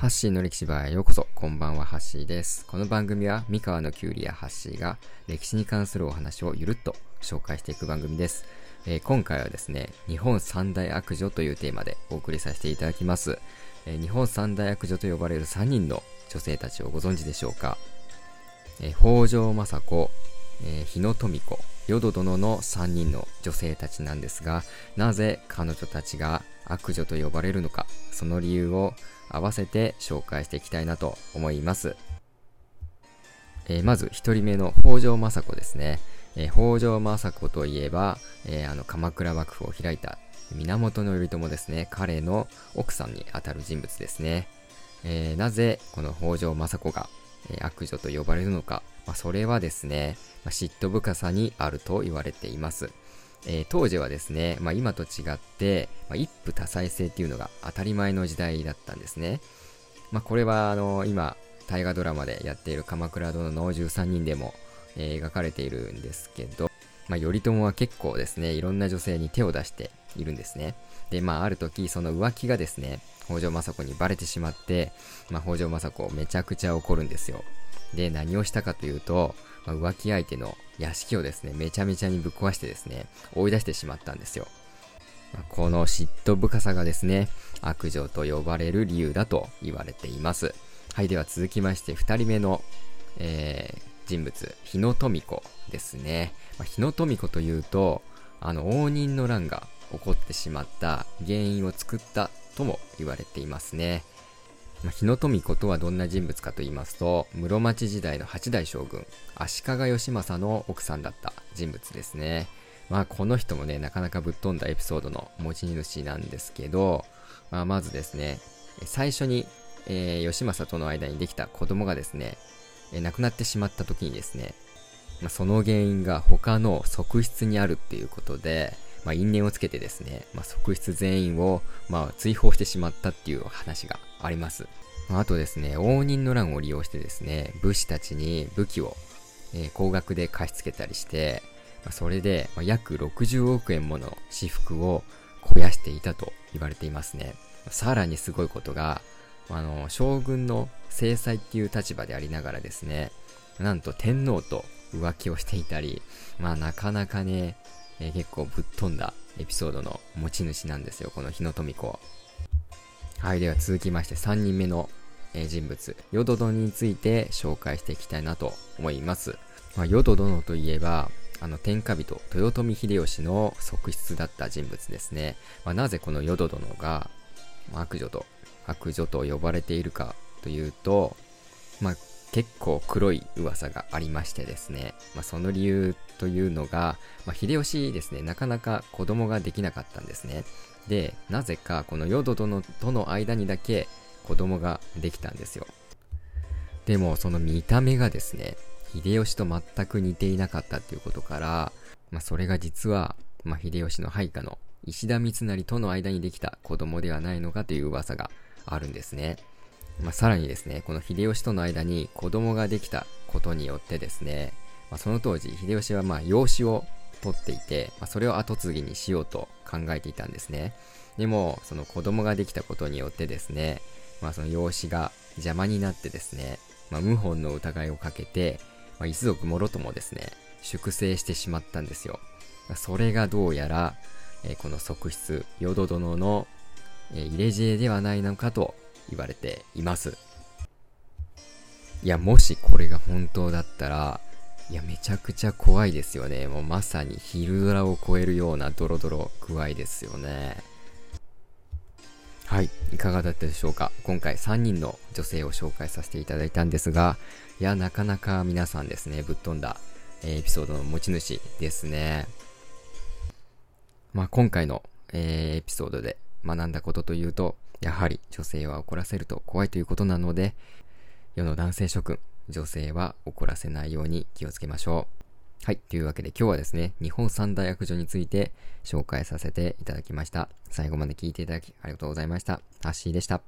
ハッシーの歴史バーへようこそ。こんばんは、ハッシーです。この番組は、三河のキュウリやハッシーが歴史に関するお話をゆるっと紹介していく番組です。えー、今回はですね、日本三大悪女というテーマでお送りさせていただきます。えー、日本三大悪女と呼ばれる3人の女性たちをご存知でしょうか？えー、北条政子、えー、日野富子、淀殿の3人の女性たちなんですが、なぜ彼女たちが悪女と呼ばれるのか、その理由を合わせて紹介していきたいなと思います。えー、まず1人目の北条政子ですね。えー、北条政子といえば、えー、あの鎌倉幕府を開いた源頼朝ですね。彼の奥さんにあたる人物ですね。えなぜこの北条政子が、え悪女と呼ばれるのか、まあ、それはですね、まあ、嫉妬深さにあると言われています。えー、当時はですね、まあ、今と違って、まあ、一夫多妻制っていうのが当たり前の時代だったんですね。まあ、これはあの今、大河ドラマでやっている鎌倉殿の13人でも、えー、描かれているんですけど、まあ、頼朝は結構ですね、いろんな女性に手を出しているんですね。で、まあ、ある時、その浮気がですね、北条政子にバレてしまって、まあ、北条政子めちゃくちゃ怒るんですよ。で、何をしたかというと、まあ、浮気相手の屋敷をですね、めちゃめちゃにぶっ壊してですね、追い出してしまったんですよ。まあ、この嫉妬深さがですね、悪女と呼ばれる理由だと言われています。はい、では続きまして、2人目の、えー、人物、日野富子ですね。まあ、日野富子というと、あの、応仁の乱が起こってしまった原因を作ったとも言われていますね。ま、日野富子とはどんな人物かと言いますと、室町時代の八代将軍、足利義政の奥さんだった人物ですね。まあ、この人もね、なかなかぶっ飛んだエピソードの持ち主なんですけど、まあ、まずですね、最初に、えー、義政との間にできた子供がですね、えー、亡くなってしまった時にですね、まあ、その原因が他の側室にあるっていうことで、まあ、因縁をつけてですね、まあ、側室全員を、まあ、追放してしまったっていう話があります。あとですね、応仁の乱を利用してですね、武士たちに武器を、えー、高額で貸し付けたりして、まあ、それで、まあ、約60億円もの私服を肥やしていたと言われていますね。さらにすごいことが、あの、将軍の制裁っていう立場でありながらですね、なんと天皇と浮気をしていたり、まあなかなかね、えー、結構ぶっ飛んだエピソードの持ち主なんですよ、この日野富子。はい、では続きまして3人目の、えー、人物、ヨド殿について紹介していきたいなと思います。まあ、ヨド殿といえば、あの天下人、豊臣秀吉の側室だった人物ですね。まあ、なぜこのヨド殿が悪女と、悪女と呼ばれているかというと、まあ、結構黒い噂がありましてですね、まあ、その理由というのが、まあ、秀吉ですね、なかなか子供ができなかったんですね。で、なぜかこの淀殿との間にだけ子供ができたんですよ。でもその見た目がですね、秀吉と全く似ていなかったっていうことから、まあ、それが実は、まあ、秀吉の配下の石田三成との間にできた子供ではないのかという噂があるんですね。まあ、さらにですね、この秀吉との間に子供ができたことによってですね、まあ、その当時、秀吉はまあ養子を取っていて、まあ、それを後継ぎにしようと考えていたんですね。でも、その子供ができたことによってですね、まあ、その養子が邪魔になってですね、まあ、謀反の疑いをかけて、まあ、一族もろともですね、粛清してしまったんですよ。それがどうやら、えー、この側室、淀殿の、えー、入れ知恵ではないのかと言われています。いや、もしこれが本当だったら、いや、めちゃくちゃ怖いですよね。もうまさに昼ドラを超えるようなドロドロ具合ですよね。はい。いかがだったでしょうか？今回3人の女性を紹介させていただいたんですが、いや、なかなか皆さんですね、ぶっ飛んだ、エピソードの持ち主ですね。まあ、今回の、えー、エピソードで学んだことというと、やはり女性は怒らせると怖いということなので、世の男性諸君、女性は怒らせないように気をつけましょう。はい。というわけで今日はですね、日本三大悪女について紹介させていただきました。最後まで聞いていただきありがとうございました。アッシーでした。